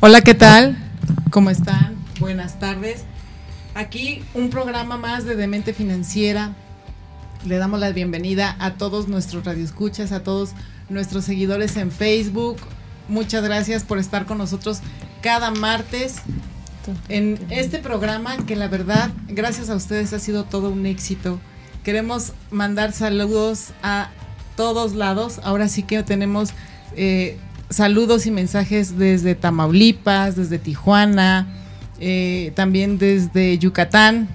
Hola, ¿qué tal? ¿Cómo están? Buenas tardes. Aquí un programa más de Demente Financiera. Le damos la bienvenida a todos nuestros radioescuchas, a todos nuestros seguidores en Facebook. Muchas gracias por estar con nosotros cada martes en este programa que la verdad, gracias a ustedes ha sido todo un éxito. Queremos mandar saludos a todos lados. Ahora sí que tenemos eh, saludos y mensajes desde Tamaulipas, desde Tijuana, eh, también desde Yucatán,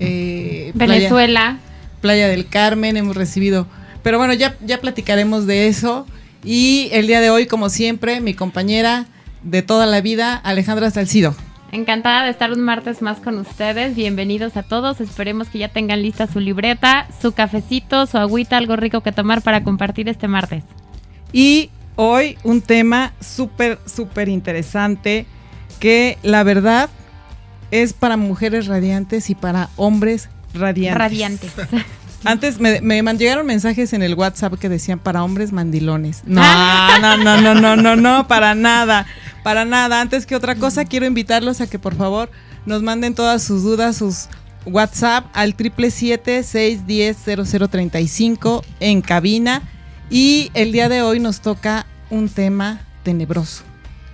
eh, Venezuela. Playa, del Carmen, hemos recibido. Pero bueno, ya, ya platicaremos de eso. Y el día de hoy, como siempre, mi compañera de toda la vida, Alejandra Salcido. Encantada de estar un martes más con ustedes. Bienvenidos a todos. Esperemos que ya tengan lista su libreta, su cafecito, su agüita, algo rico que tomar para compartir este martes. Y hoy un tema súper, súper interesante que la verdad es para mujeres radiantes y para hombres radiantes. Radiantes. Antes me, me llegaron mensajes en el WhatsApp que decían para hombres mandilones. No, no, no, no, no, no, no, para nada, para nada. Antes que otra cosa, quiero invitarlos a que por favor nos manden todas sus dudas, sus WhatsApp al 777-610-0035 en cabina. Y el día de hoy nos toca un tema tenebroso,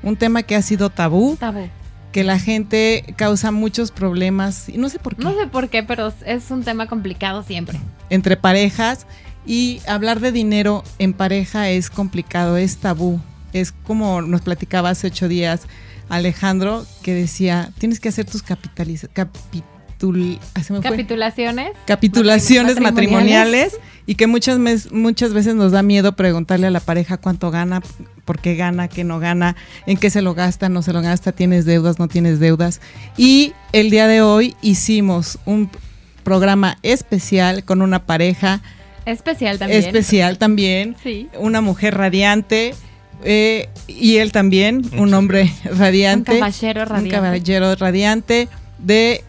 un tema que ha sido tabú. Tabú. Que la gente causa muchos problemas, y no sé por qué. No sé por qué, pero es un tema complicado siempre. Entre parejas y hablar de dinero en pareja es complicado, es tabú. Es como nos platicaba hace ocho días Alejandro, que decía, tienes que hacer tus capitaliz capitulaciones. Capitulaciones matrimoniales. y que muchas, muchas veces nos da miedo preguntarle a la pareja cuánto gana, por qué gana, qué no gana, en qué se lo gasta, no se lo gasta, tienes deudas, no tienes deudas. Y el día de hoy hicimos un programa especial con una pareja. Especial también. Especial también. Sí. Una mujer radiante. Eh, y él también, un hombre radiante. Un caballero radiante. Un caballero radiante de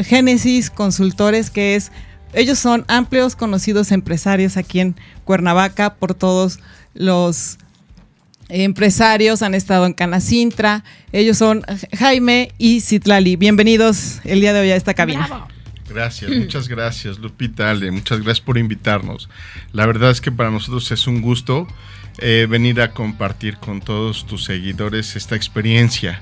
Génesis Consultores, que es, ellos son amplios conocidos empresarios aquí en Cuernavaca por todos los empresarios, han estado en Canacintra, ellos son Jaime y Citlali. Bienvenidos el día de hoy a esta cabina. Gracias, muchas gracias Lupita, Ale, muchas gracias por invitarnos. La verdad es que para nosotros es un gusto eh, venir a compartir con todos tus seguidores esta experiencia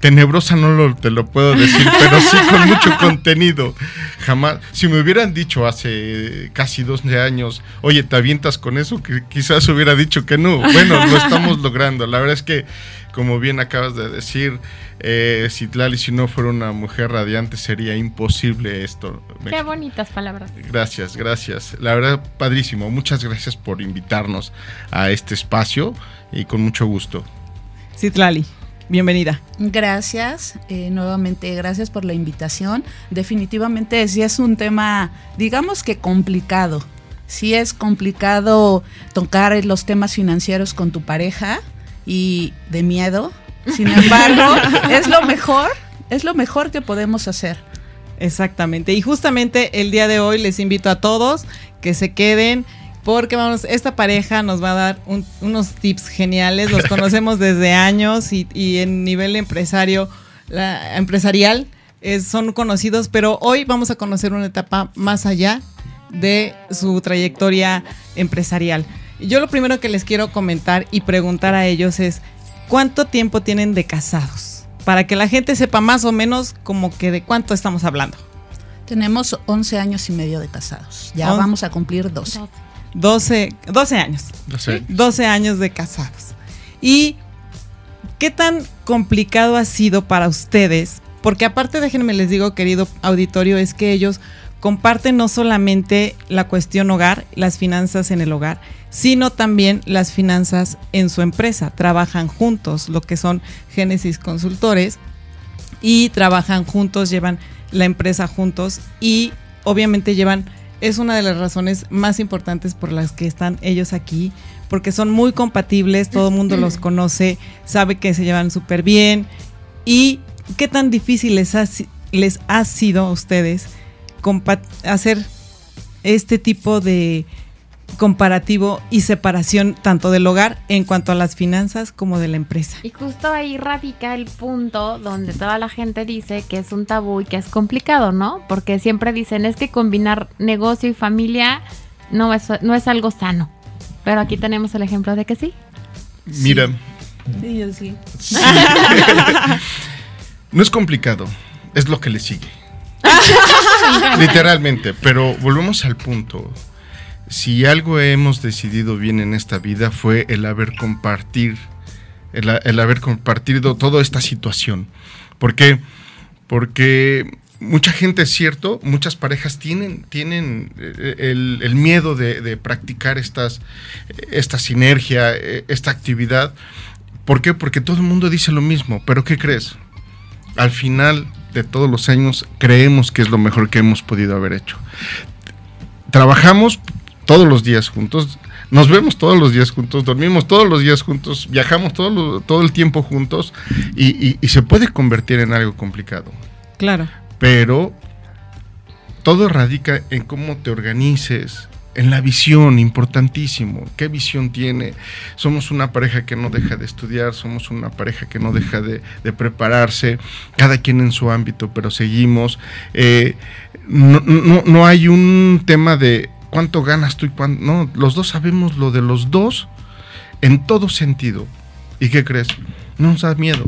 tenebrosa no lo, te lo puedo decir, pero sí con mucho contenido. Jamás, si me hubieran dicho hace casi 12 años, oye, te avientas con eso, que quizás hubiera dicho que no. Bueno, lo estamos logrando. La verdad es que, como bien acabas de decir, eh, si Tlali si no fuera una mujer radiante sería imposible esto. Qué bonitas palabras. Gracias, gracias. La verdad, padrísimo. Muchas gracias por invitarnos a este espacio y con mucho gusto. Citlali. Bienvenida. Gracias, eh, nuevamente gracias por la invitación. Definitivamente sí es un tema, digamos que complicado. Sí es complicado tocar los temas financieros con tu pareja y de miedo. Sin embargo, es lo mejor, es lo mejor que podemos hacer. Exactamente. Y justamente el día de hoy les invito a todos que se queden porque vamos, esta pareja nos va a dar unos tips geniales, los conocemos desde años y, en nivel empresario, empresarial son conocidos, pero hoy vamos a conocer una etapa más allá de su trayectoria empresarial. Yo lo primero que les quiero comentar y preguntar a ellos es, ¿cuánto tiempo tienen de casados? Para que la gente sepa más o menos como que de cuánto estamos hablando. Tenemos 11 años y medio de casados. Ya vamos a cumplir 12. 12, 12 años. 12. años de casados. ¿Y qué tan complicado ha sido para ustedes porque aparte déjenme les digo, querido auditorio, es que ellos comparten no solamente la cuestión hogar, las finanzas en el hogar, sino también las finanzas en su empresa. Trabajan juntos, lo que son Génesis Consultores, y trabajan juntos, llevan la empresa juntos y obviamente llevan, es una de las razones más importantes por las que están ellos aquí, porque son muy compatibles, todo el mundo los conoce, sabe que se llevan súper bien. Y qué tan difícil les ha, les ha sido a ustedes hacer este tipo de comparativo y separación tanto del hogar en cuanto a las finanzas como de la empresa. Y justo ahí radica el punto donde toda la gente dice que es un tabú y que es complicado, ¿no? Porque siempre dicen es que combinar negocio y familia no es, no es algo sano. Pero aquí tenemos el ejemplo de que sí. Mira. Sí, yo sí. no es complicado, es lo que le sigue. Literalmente, pero volvemos al punto. Si algo hemos decidido bien en esta vida fue el haber compartir, el, haber compartido toda esta situación. ¿Por qué? Porque mucha gente, es cierto, muchas parejas tienen, tienen eh, el, miedo de, practicar estas, esta sinergia, eh, esta actividad. ¿Por qué? Porque todo el mundo dice lo mismo, pero ¿qué crees? Al final de todos los años creemos que es lo mejor que hemos podido haber hecho. Trabajamos todos los días juntos, nos vemos todos los días juntos, dormimos todos los días juntos, viajamos todo, todo el tiempo juntos y, y se puede convertir en algo complicado. Claro. Pero todo radica en cómo te organices, en la visión, importantísimo. ¿Qué visión tiene? Somos una pareja que no deja de estudiar, somos una pareja que no deja de, prepararse, cada quien en su ámbito, pero seguimos. Eh, no, hay un tema de cuánto ganas tú y cuánto. No, los dos sabemos lo de los dos en todo sentido. ¿Y qué crees? No nos da miedo.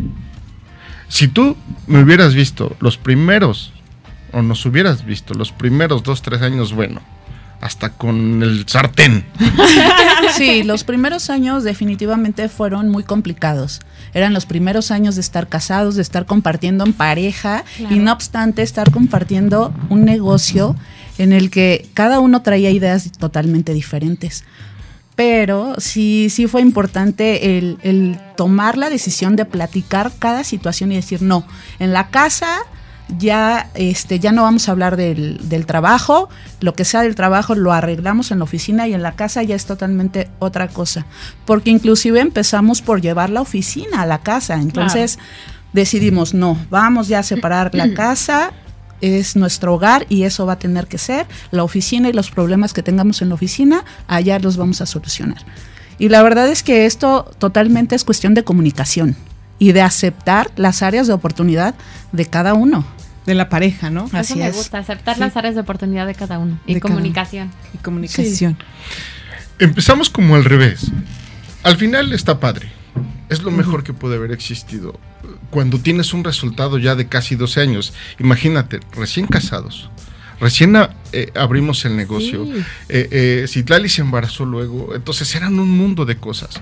Si tú me hubieras visto los primeros, o nos hubieras visto los primeros dos, tres años, bueno hasta con el sartén. Sí, los primeros años definitivamente fueron muy complicados. Eran los primeros años de estar casados, de estar compartiendo en pareja y no obstante estar compartiendo un negocio en el que cada uno traía ideas totalmente diferentes. Pero sí, sí fue importante el, el tomar la decisión de platicar cada situación y decir, no, en la casa ya, este, ya no vamos a hablar del, del, trabajo, lo que sea del trabajo lo arreglamos en la oficina y en la casa ya es totalmente otra cosa, porque inclusive empezamos por llevar la oficina a la casa, entonces decidimos, no, vamos ya a separar la casa, es nuestro hogar y eso va a tener que ser, la oficina y los problemas que tengamos en la oficina, allá los vamos a solucionar. Y la verdad es que esto totalmente es cuestión de comunicación y de aceptar las áreas de oportunidad de cada uno de la pareja, ¿no? Así me gusta, aceptar las áreas de oportunidad de cada uno. Y comunicación. Y comunicación. Empezamos como al revés. Al final está padre. Es lo mejor que puede haber existido. Cuando tienes un resultado ya de casi 12 años, imagínate, recién casados, recién eh, abrimos el negocio, sí. eh, eh, Citlali se embarazó luego, entonces eran un mundo de cosas.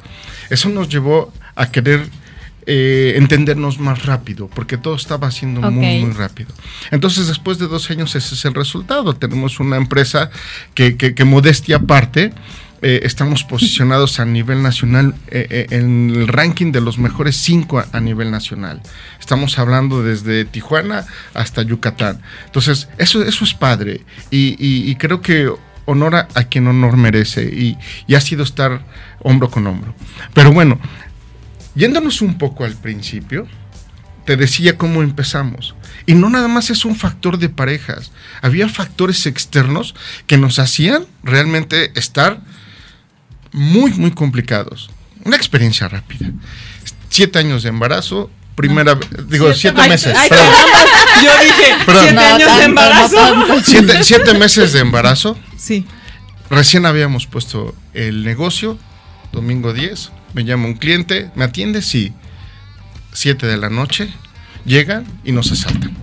Eso nos llevó a querer eh, entendernos más rápido, porque todo estaba haciendo muy, muy rápido. Entonces, después de dos años, ese es el resultado. Tenemos una empresa que, que, modestia aparte, eh, estamos posicionados a nivel nacional eh, en el ranking de los mejores cinco a, nivel nacional. Estamos hablando desde Tijuana hasta Yucatán. Entonces, eso, eso es padre y, creo que honora a quien honor merece y, ha sido estar hombro con hombro. Pero bueno, Yéndonos un poco al principio, te decía cómo empezamos. Y no nada más es un factor de parejas. Había factores externos que nos hacían realmente estar muy, muy complicados. Una experiencia rápida. Siete años de embarazo, primera digo, siete, meses. yo dije, siete años de embarazo. siete, meses de embarazo. Sí. Recién habíamos puesto el negocio, domingo 10, me llama un cliente, ¿me atiende? Sí. Siete de la noche, llegan y nos asaltan.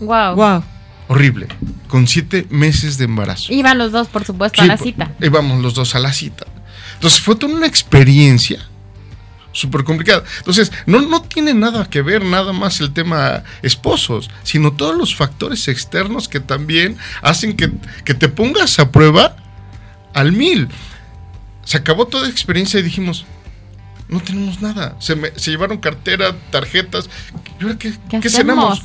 Wow. Wow. Horrible. Con siete meses de embarazo. Iban los dos, por supuesto, a la cita. Íbamos los dos a la cita. Entonces fue toda una experiencia súper complicada. Entonces, no, no tiene nada que ver nada más el tema esposos, sino todos los factores externos que también hacen que, que te pongas a prueba al mil. Se acabó toda experiencia y dijimos, no tenemos nada. Se, me- se llevaron cartera, tarjetas. ¿Y ahora qué, ¿Qué qué cenamos?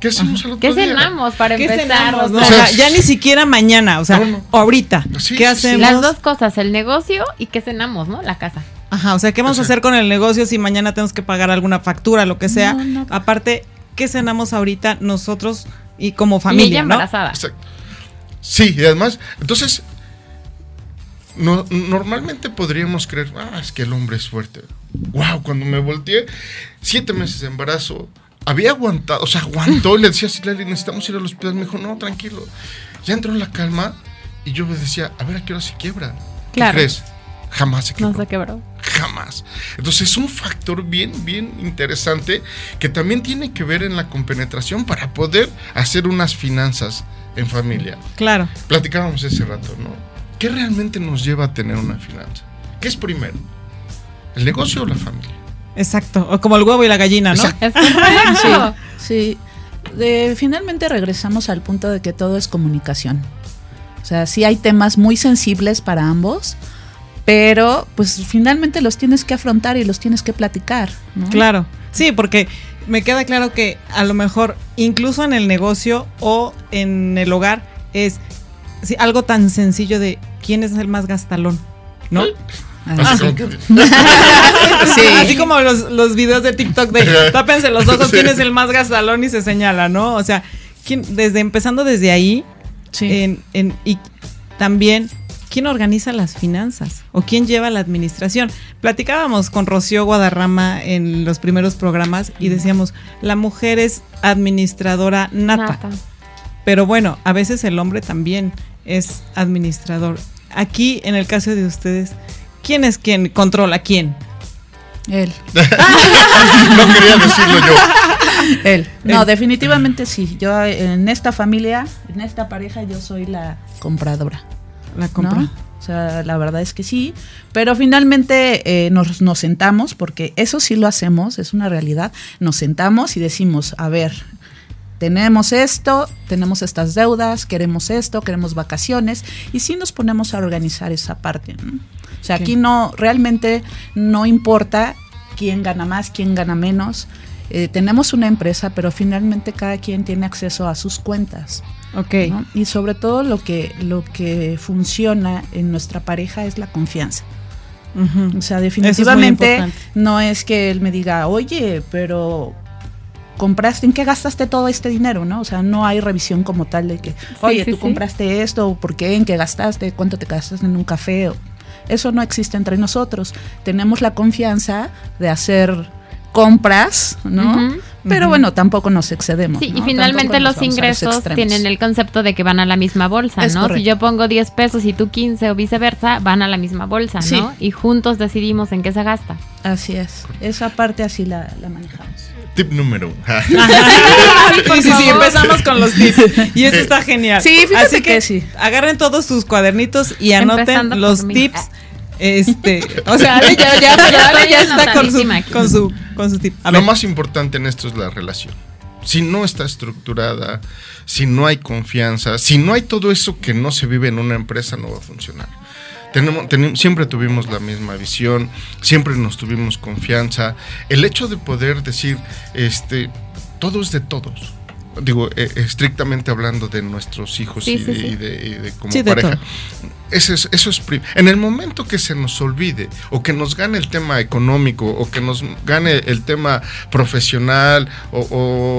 ¿Qué hacemos al otro ¿Qué día? cenamos para ¿Qué empezar? cenamos, no? O sea, sea, ya ni siquiera mañana, o sea, No, no. ahorita. Sí, ¿Qué hacemos? las dos cosas, el negocio y qué cenamos, ¿no? La casa. Ajá, o sea, ¿qué vamos a O sea- hacer con el negocio si mañana tenemos que pagar alguna factura, lo que sea? No, no. Aparte, ¿qué cenamos ahorita nosotros y como y familia, ella no? embarazada. Exacto. Sí, y además, entonces, no, normalmente podríamos creer, ah, es que el hombre es fuerte. Wow, cuando me volteé, siete meses de embarazo, había aguantado, o sea, aguantó y le decía a necesitamos ir al hospital. Me dijo, no, tranquilo. Ya entró en la calma y yo me decía, a ver a qué hora se quiebra. ¿Qué Claro. crees? Jamás se No quebró. se quebró. Jamás. Entonces es un factor bien, bien interesante que también tiene que ver en la compenetración para poder hacer unas finanzas en familia. Claro. Platicábamos ese rato, ¿no? ¿Qué realmente nos lleva a tener una finanza? ¿Qué es primero? ¿El negocio o la familia? Exacto. O como el huevo y la gallina, ¿no? Exacto. Sí, de- finalmente regresamos al punto de que todo es comunicación. O sea, sí hay temas muy sensibles para ambos, pero pues finalmente los tienes que afrontar y los tienes que platicar. ¿no? Claro. Sí, porque me queda claro que a lo mejor incluso en el negocio o en el hogar es sí, algo tan sencillo de quién es el más gastalón, ¿no? Ah, Así sí. como que- Sí. Así como los, los videos de TikTok de tápense los ojos, quién es el más gastalón y se señala, ¿no? O sea, quién, desde empezando desde ahí, Sí. en, en- y también quién organiza las finanzas o quién lleva la administración. Platicábamos con Rocío Guadarrama en los primeros programas y decíamos, la mujer es administradora nata, Nata. pero bueno, a veces el hombre también es administrador. Aquí, en el caso de ustedes, ¿quién es quien controla quién? Él. no quería decirlo yo. Él. No, Él. definitivamente sí. Yo en esta familia, en esta pareja, yo soy la compradora. La compra. ¿no? O sea, la verdad es que sí, pero finalmente eh, nos, nos sentamos, porque eso sí lo hacemos, es una realidad, nos sentamos y decimos, a ver, tenemos esto, tenemos estas deudas, queremos esto, queremos vacaciones, y sí nos ponemos a organizar esa parte. ¿no? O sea, aquí no, realmente no importa quién gana más, quién gana menos. Eh, tenemos una empresa, pero finalmente cada quien tiene acceso a sus cuentas. Ok. ¿no? Y sobre todo lo que, lo que funciona en nuestra pareja es la confianza. O sea, definitivamente no es que él me diga, oye, pero compraste, ¿en qué gastaste todo este dinero? ¿no? O sea, no hay revisión como tal de que, oye, sí, tú sí. compraste esto, ¿por qué? ¿En qué gastaste? ¿Cuánto te gastaste en un café? O- Eso no existe entre nosotros. Tenemos la confianza de hacer compras, ¿no? Pero bueno, tampoco nos excedemos. Sí, ¿no? y finalmente los ingresos tienen el concepto de que van a la misma bolsa, Es ¿no? correcto. Si yo pongo 10 pesos y tú 15 o viceversa, van a la misma bolsa, Sí. ¿no? Y juntos decidimos en qué se gasta. Así es. Esa parte así la, la manejamos. Tip número uno. Sí, sí, sí, empezamos con los tips. Y eso está genial. Sí, fíjate Así que, que sí. agarren todos sus cuadernitos y anoten Empezando los tips. Este, o sea, Ale ya, ya, Ya Ale ya está con su, con su, con su tip. A Lo ver, más importante en esto es la relación. Si no está estructurada, si no hay confianza, si no hay todo eso que no se vive en una empresa, no va a funcionar. Tenemos, siempre tuvimos la misma visión, siempre nos tuvimos confianza. El hecho de poder decir, este, todo es de todos. Digo, eh, estrictamente hablando de nuestros hijos Sí, y, sí, de, sí. y de- y de como pareja. Eso es, eso es en el momento que se nos olvide o que nos gane el tema económico o que nos gane el tema profesional o,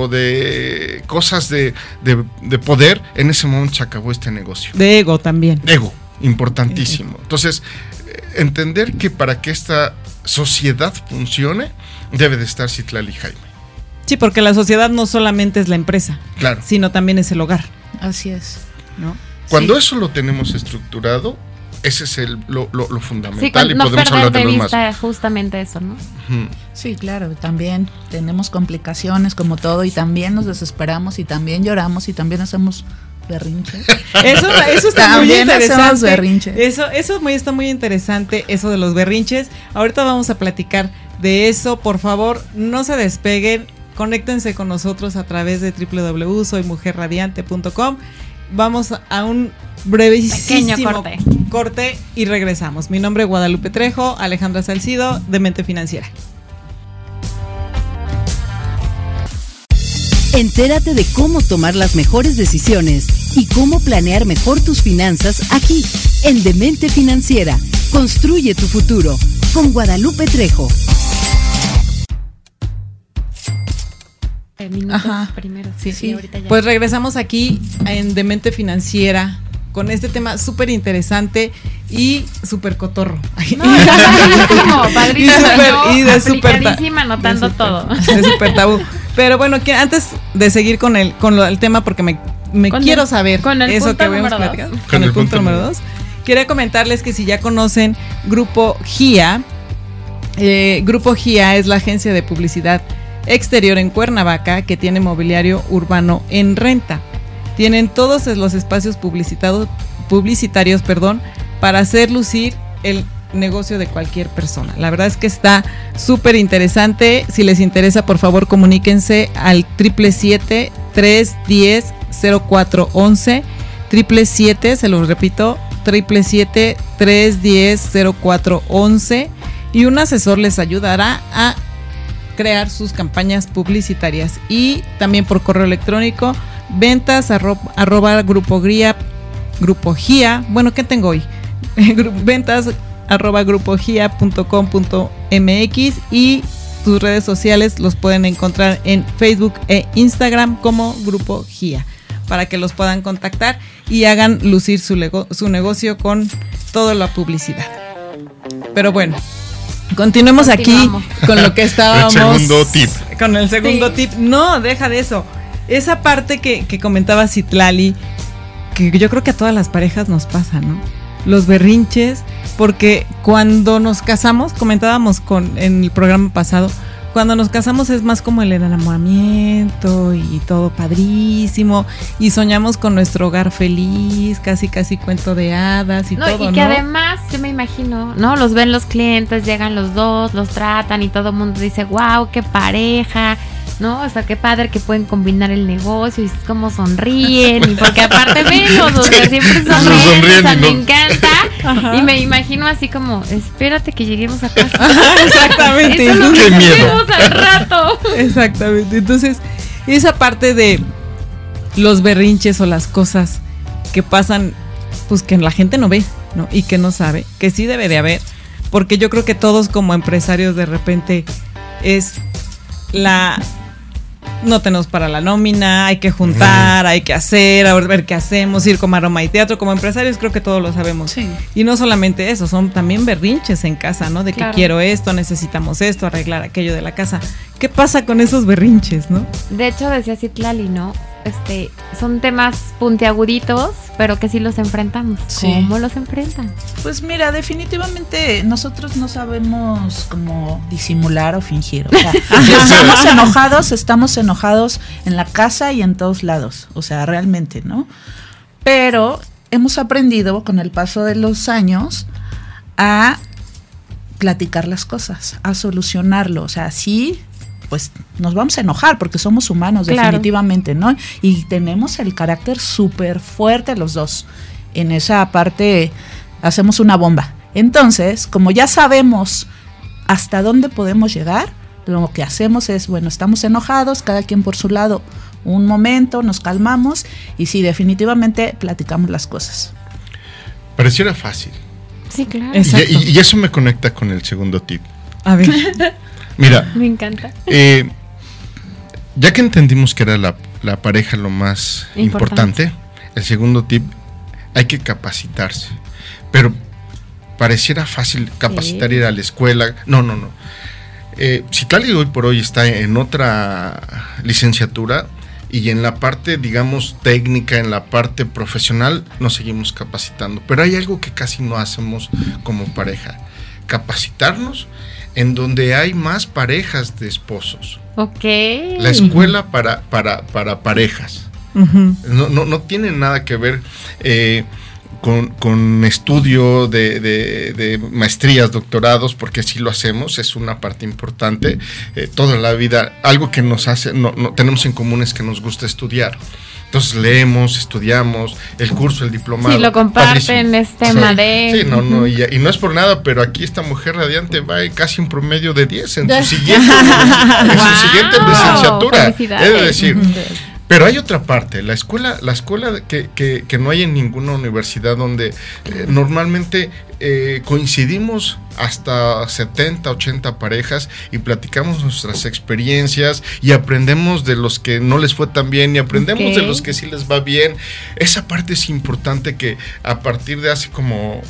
o de cosas de, de- de poder, en ese momento se acabó este negocio. de ego también. Ego, importantísimo. Entonces, eh, entender que para que esta sociedad funcione, debe de estar Citlali y Jaime. Sí, porque la sociedad no solamente es la empresa, Claro. sino también es el hogar, Así es. ¿no? Cuando Sí. eso lo tenemos estructurado, ese es el, lo, lo- lo Sí, fundamental y no podemos hablar de de los más. vista justamente eso, ¿no? Sí, claro, también tenemos complicaciones como todo y también nos desesperamos y también lloramos y también hacemos berrinche. Eso, eso está muy hacemos interesante. berrinche. Eso, eso muy, está muy interesante, eso de los berrinches. Ahorita vamos a platicar de eso, por favor, no se despeguen, conéctense con nosotros a través de www.soymujerradiante.com. Vamos a un brevísimo corte. corte y regresamos. Mi nombre es Guadalupe Trejo, Alejandra Salcido, de Mente Financiera. Entérate de cómo tomar las mejores decisiones y cómo planear mejor tus finanzas aquí, en Demente Financiera. Construye tu futuro con Guadalupe Trejo. Minutos Ajá. primero. Sí, sí, ahorita ya. Pues regresamos aquí en Demente Financiera con este tema súper interesante y súper cotorro. No, padrísimo, padrísimo. Y y de súper anotando de todo. de súper tabú. Pero bueno, que antes de seguir con el, con lo- el tema, porque me, me Con quiero el- saber con el eso punto que habíamos número dos. platicado. Con, el, punto, número dos. Quería comentarles que si ya conocen Grupo GIA, eh, Grupo GIA es la agencia de publicidad exterior en Cuernavaca que tiene mobiliario urbano en renta. Tienen todos los espacios publicitados, publicitarios perdón, para hacer lucir el negocio de cualquier persona. La verdad es que está súper interesante. Si les interesa, por favor, comuníquense al 777-310-0411. 777, se los repito, 777-310-0411. Y un asesor les ayudará a crear sus campañas publicitarias y también por correo electrónico ventas arro- arroba grupo GRIA, grupo GIA, bueno, ¿qué tengo hoy? Ventas arroba grupo GIA.com.mx y sus redes sociales los pueden encontrar en Facebook e Instagram como grupo GIA para que los puedan contactar y hagan lucir su, lego- su negocio con toda la publicidad. Pero bueno, continuemos aquí con lo que estábamos. segundo tip. Con el segundo Sí. tip. No, deja de eso. Esa parte que, que comentaba Citlali, que yo creo que a todas las parejas nos pasa, ¿no? Los berrinches, porque cuando nos casamos, comentábamos con en el programa pasado, cuando nos casamos es más como el enamoramiento y todo padrísimo y soñamos con nuestro hogar feliz, casi casi cuento de hadas y No, todo, y que ¿no? además, yo me imagino, ¿no? Los ven los clientes, llegan los dos, los tratan y todo el mundo dice, wow, qué pareja, ¿no? O sea, qué padre que pueden combinar el negocio y cómo sonríen, y porque aparte menos, o sea, siempre sonríen, sonríen o sea, me no- encanta. Ajá. Y me imagino así como, espérate que lleguemos a casa. Exactamente. Eso lo Qué miedo. resolvemos al rato. Exactamente. Entonces, esa parte de los berrinches o las cosas que pasan, pues que la gente no ve, ¿no? Y que no sabe, que sí debe de haber, porque yo creo que todos como empresarios de repente es la no tenemos para la nómina, hay que juntar, hay que hacer, a ver qué hacemos, ir como aroma y teatro, como empresarios creo que todos lo sabemos. Sí. Y no solamente eso, son también berrinches en casa, ¿no? De que Claro. quiero esto, necesitamos esto, arreglar aquello de la casa. ¿Qué pasa con esos berrinches, no? De hecho, decía Citlali, ¿no? Este, son temas puntiaguditos, pero que sí los enfrentamos. Sí. ¿Cómo los enfrentan? Pues mira, definitivamente nosotros no sabemos cómo disimular o fingir. O sea, si estamos enojados, estamos enojados en la casa y en todos lados. O sea, realmente, ¿no? Pero hemos aprendido con el paso de los años a platicar las cosas, a solucionarlo. O sea, sí, pues nos vamos a enojar porque somos humanos, Claro. definitivamente, ¿no? Y tenemos el carácter súper fuerte los dos. En esa parte hacemos una bomba. Entonces, como ya sabemos hasta dónde podemos llegar, lo que hacemos es, bueno, estamos enojados, cada quien por su lado, un momento, nos calmamos y sí, definitivamente platicamos las cosas. Pareciera fácil. Sí, claro. Y, Exacto. y- y eso me conecta con el segundo tip. A ver. Mira, Me encanta. eh, ya que entendimos que era la, la pareja lo más Importante. importante, el segundo tip, hay que capacitarse. Pero pareciera fácil capacitar, ir a la escuela. No, no, no. Eh, Citlali hoy por hoy está en otra licenciatura y en la parte, digamos, técnica, en la parte profesional, nos seguimos capacitando. Pero hay algo que casi no hacemos como pareja. Capacitarnos en donde hay más parejas de esposos. Ok. La escuela para, para, para parejas. No, no, no tiene nada que ver. eh, con, estudio de, maestrías, doctorados, porque así lo hacemos, es una parte importante. Eh, toda la vida, algo que nos hace, no, tenemos en común es que nos gusta estudiar. Entonces leemos, estudiamos, el curso, el diplomado. Sí, lo comparten, es tema de... Sí, no, no, y, no es por nada, pero aquí esta mujer radiante va casi en promedio de 10 en su siguiente, en su siguiente licenciatura. Es decir, pero hay otra parte, la escuela, la escuela que, que, no hay en ninguna universidad donde eh, normalmente eh, coincidimos hasta 70, 80 parejas y platicamos nuestras experiencias y aprendemos de los que no les fue tan bien y aprendemos de los que sí les va bien. Esa parte es importante que a partir de hace como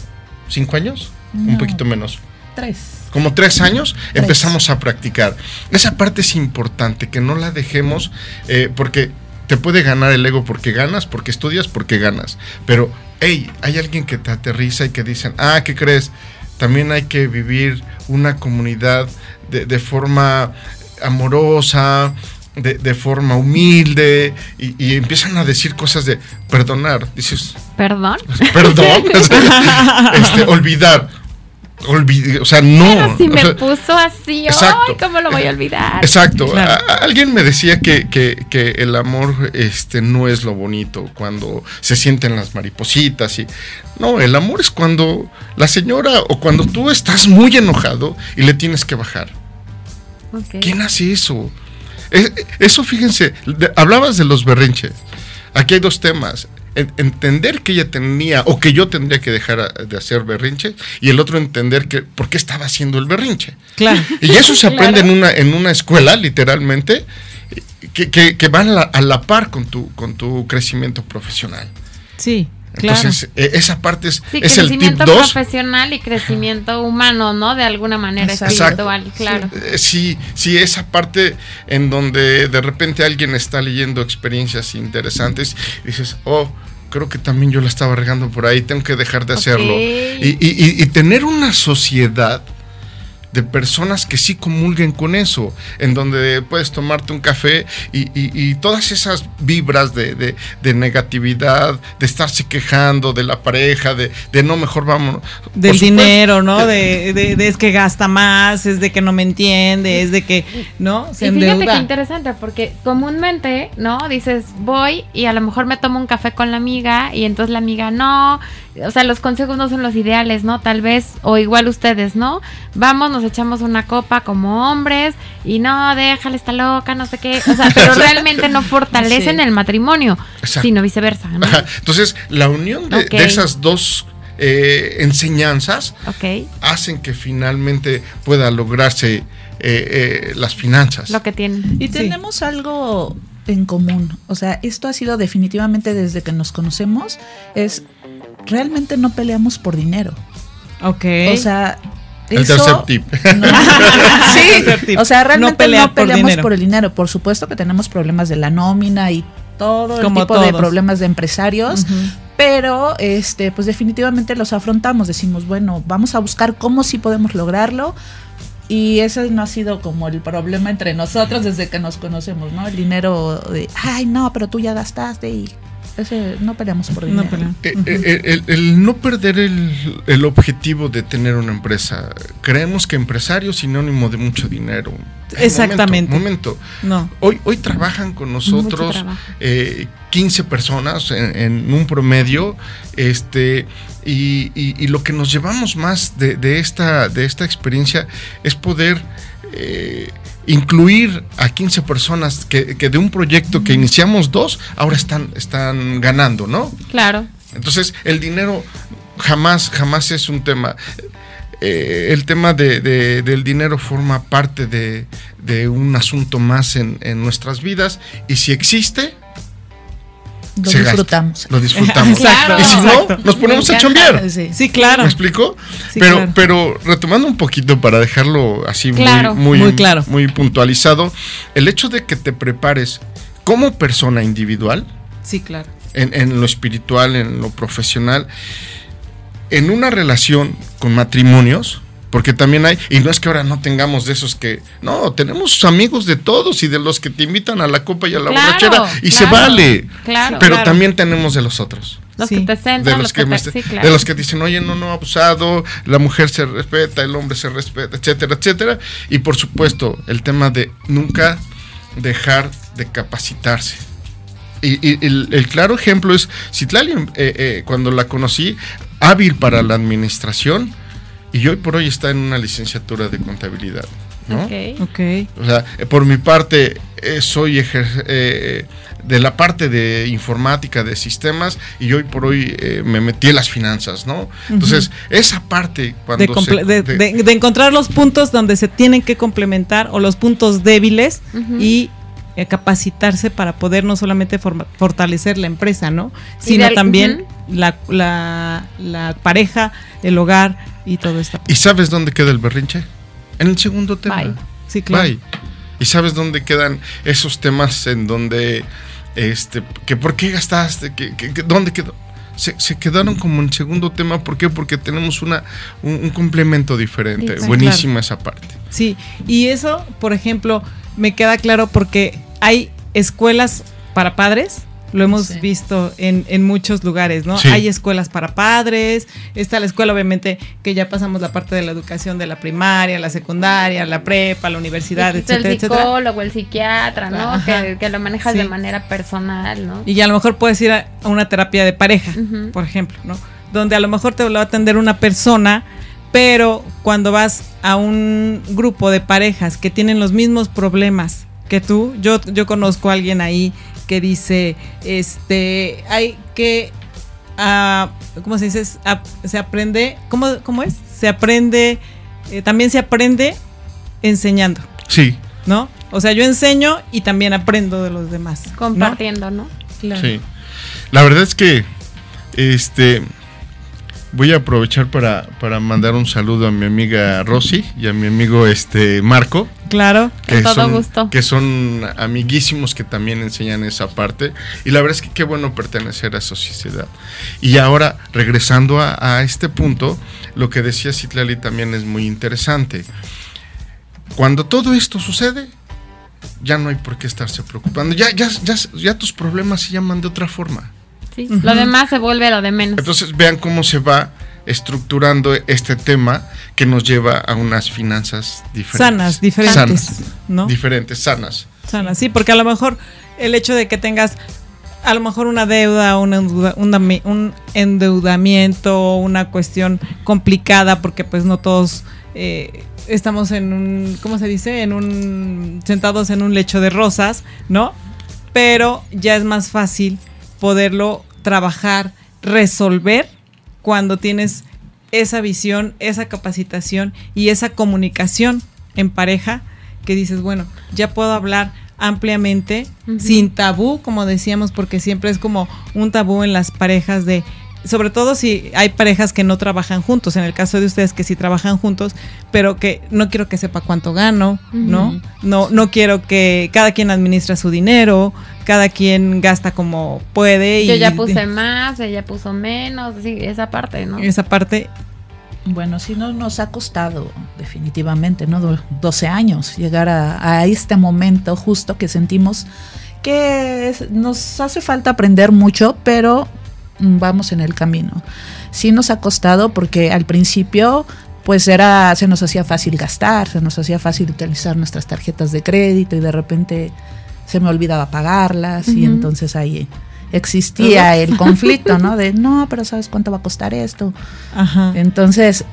5 años, un poquito menos. Tres como tres años, empezamos a practicar. Esa parte es importante, que no la dejemos, eh, porque te puede ganar el ego porque ganas, porque estudias, porque ganas. Pero, hey, hay alguien que te aterriza y que dicen, ah, ¿qué crees? También hay que vivir una comunidad de, forma amorosa, de, forma humilde, y, empiezan a decir cosas de perdonar. Dices, ¿perdón? Perdón. este, olvidar o sea, no. Pero si me puso así, ay, ¿cómo lo voy a olvidar? Exacto. alguien me decía que, que, el amor este, no es lo bonito, cuando se sienten las maripositas y. No, el amor es cuando la señora o cuando tú estás muy enojado y le tienes que bajar. ¿Quién hace eso? E, eso, fíjense, hablabas de los berrinches. Aquí hay dos temas entender que ella tenía o que yo tendría que dejar de hacer berrinche y el otro entender que por qué estaba haciendo el berrinche. Claro. Y eso se aprende en una en una escuela literalmente que, que, van a la, par con tu con tu crecimiento profesional. Sí. Entonces, e, esa parte es, sí, es el tip 2. profesional y crecimiento humano, ¿no? De alguna manera espiritual, claro. Eh, sí, sí, esa parte en donde de repente alguien está leyendo experiencias interesantes y dices, oh, creo que también yo la estaba regando por ahí, tengo que dejar de hacerlo. Y, tener una sociedad de personas que sí comulguen con eso, en donde puedes tomarte un café y, todas esas vibras de, negatividad, de estarse quejando de la pareja, de, no mejor vamos. Del dinero, ¿no? De, es que gasta más, es de que no me entiende, es de que, ¿no? Se y fíjate qué interesante, porque comúnmente, ¿no? Dices, voy y a lo mejor me tomo un café con la amiga y entonces la amiga no, o sea, los consejos no son los ideales, ¿no? Tal vez, o igual ustedes, ¿no? Vamos, nos echamos una copa como hombres y no, déjale, está loca, no sé qué. O sea, pero realmente no fortalecen el matrimonio, sino viceversa. Entonces, la unión de, esas dos eh, enseñanzas hacen que finalmente pueda lograrse eh, eh, las finanzas. Lo que tienen. Y tenemos algo en común. O sea, esto ha sido definitivamente desde que nos conocemos, es realmente no peleamos por dinero. Ok. O sea, el tercer tip. sí, o sea, realmente no, peleamos por, el dinero. Por supuesto que tenemos problemas de la nómina y todo el tipo de problemas de empresarios, pero este, pues definitivamente los afrontamos. Decimos, bueno, vamos a buscar cómo sí podemos lograrlo. Y ese no ha sido como el problema entre nosotros desde que nos conocemos, ¿no? El dinero de, ay, no, pero tú ya gastaste y no peleamos por dinero. Eh, eh, el, no perder el, objetivo de tener una empresa. Creemos que empresario es sinónimo de mucho dinero. Exactamente. Momento. No. Hoy, hoy trabajan con nosotros 15 eh, personas en, un promedio. Este. Y, lo que nos llevamos más de, esta, de esta experiencia es poder incluir a 15 personas que, de un proyecto que iniciamos dos, ahora están, están ganando, ¿no? Claro. Entonces, el dinero jamás, jamás es un tema. Eh, el tema de, del dinero forma parte de, un asunto más en, en, nuestras vidas y si existe, lo disfrutamos. Lo disfrutamos. y si no, nos ponemos a chambear. Sí. claro. ¿Me explico? pero, pero retomando un poquito para dejarlo así muy, muy, claro. muy puntualizado, el hecho de que te prepares como persona individual. Sí, claro. En, en lo espiritual, en lo profesional, en una relación con matrimonios, porque también hay, y no es que ahora no tengamos de esos que, no, tenemos amigos de todos y de los que te invitan a la copa y a la borrachera y se vale. Claro, pero también tenemos de los otros. Los Sí. que te centran, de los, los que, que, me te, est- sí, claro. de los que dicen, oye, no, no, abusado, la mujer se respeta, el hombre se respeta, etcétera, etcétera. Y por supuesto, el tema de nunca dejar de capacitarse. Y, y el, el claro ejemplo es Citlali, eh, eh, cuando la conocí, hábil para la administración, y hoy por hoy está en una licenciatura de contabilidad. ¿no? O sea, eh, por mi parte, eh, soy ejer- eh, de la parte de informática, de sistemas, y hoy por hoy eh, me metí en las finanzas, ¿no? Entonces, esa parte, cuando De, comple- se- de- de- de- de encontrar los puntos donde se tienen que complementar o los puntos débiles y eh, capacitarse para poder no solamente forma- fortalecer la empresa, ¿no? Sino también la, la- la pareja, el hogar y todo esto. ¿Y sabes dónde queda el berrinche? En el segundo tema. Bye. Sí, claro. Bye. ¿Y sabes dónde quedan esos temas en donde, este, que por qué gastaste, que, que- que- dónde quedó? Se, se quedaron como en segundo tema, ¿por qué? Porque tenemos una, un, un complemento diferente. Sí, Buenísima esa parte. Sí, y eso, por ejemplo, me queda claro porque hay escuelas para padres, lo hemos Sí. visto en, en muchos lugares, ¿no? Sí. Hay escuelas para padres, está la escuela, obviamente, que ya pasamos la parte de la educación de la primaria, la secundaria, la prepa, la universidad, Y etcétera, el etcétera. psicólogo, el psiquiatra, ¿no? Que, que lo manejas Sí. de manera personal, ¿no? Y a lo mejor puedes ir a, a una terapia de pareja, por ejemplo, ¿no? Donde a lo mejor te lo va a atender una persona, pero cuando vas a un grupo de parejas que tienen los mismos problemas que tú, yo, yo conozco a alguien ahí que dice, este, hay que, ah, ¿cómo se dice? Se aprende, ¿cómo, cómo es? Se aprende, eh, también se aprende enseñando, Sí, ¿no? O sea, yo enseño y también aprendo de los demás. ¿no? Compartiendo, ¿no? Claro. Sí. La verdad es que este voy a aprovechar para, para mandar un saludo a mi amiga Rosy y a mi amigo este Marco, Claro. Con todo son, gusto. que son amiguísimos que también enseñan esa parte. Y la verdad es que qué bueno pertenecer a esa sociedad. Y ahora, regresando a, a este punto, lo que decía Citlali también es muy interesante. Cuando todo esto sucede, ya no hay por qué estarse preocupando. Ya, ya, ya, ya tus problemas se llaman de otra forma. Sí. Lo demás se vuelve lo de menos. Entonces vean cómo se va estructurando este tema que nos lleva a unas finanzas diferentes. Sanas, diferentes, Sanas, ¿no? diferentes, sanas. Sanas, sí, porque a lo mejor el hecho de que tengas a lo mejor una deuda, un, endeuda- un dami- un endeudamiento, una cuestión complicada, porque pues no todos eh, estamos en un, ¿cómo se dice? En un, sentados en un lecho de rosas, ¿no? Pero ya es más fácil poderlo trabajar, resolver cuando tienes esa visión, esa capacitación y esa comunicación en pareja que dices, bueno, ya puedo hablar ampliamente, sin tabú, como decíamos, porque siempre es como un tabú en las parejas de, sobre todo si hay parejas que no trabajan juntos, en el caso de ustedes que sí trabajan juntos, pero que no quiero que sepa cuánto gano, ¿no? No, no quiero que cada quien administra su dinero, cada quien gasta como puede. Yo y ya puse más, ella puso menos, sí, esa parte, ¿no? esa parte, Bueno, sí no nos ha costado definitivamente, ¿no? Do- 12 años llegar a, a este momento justo que sentimos que es- nos hace falta aprender mucho, pero mm, vamos en el camino. Sí nos ha costado porque al principio pues era se nos hacía fácil gastar, se nos hacía fácil utilizar nuestras tarjetas de crédito y de repente se me olvidaba pagarlas y entonces ahí existía el conflicto, ¿no? De no, pero ¿sabes cuánto va a costar esto? ajá. Entonces,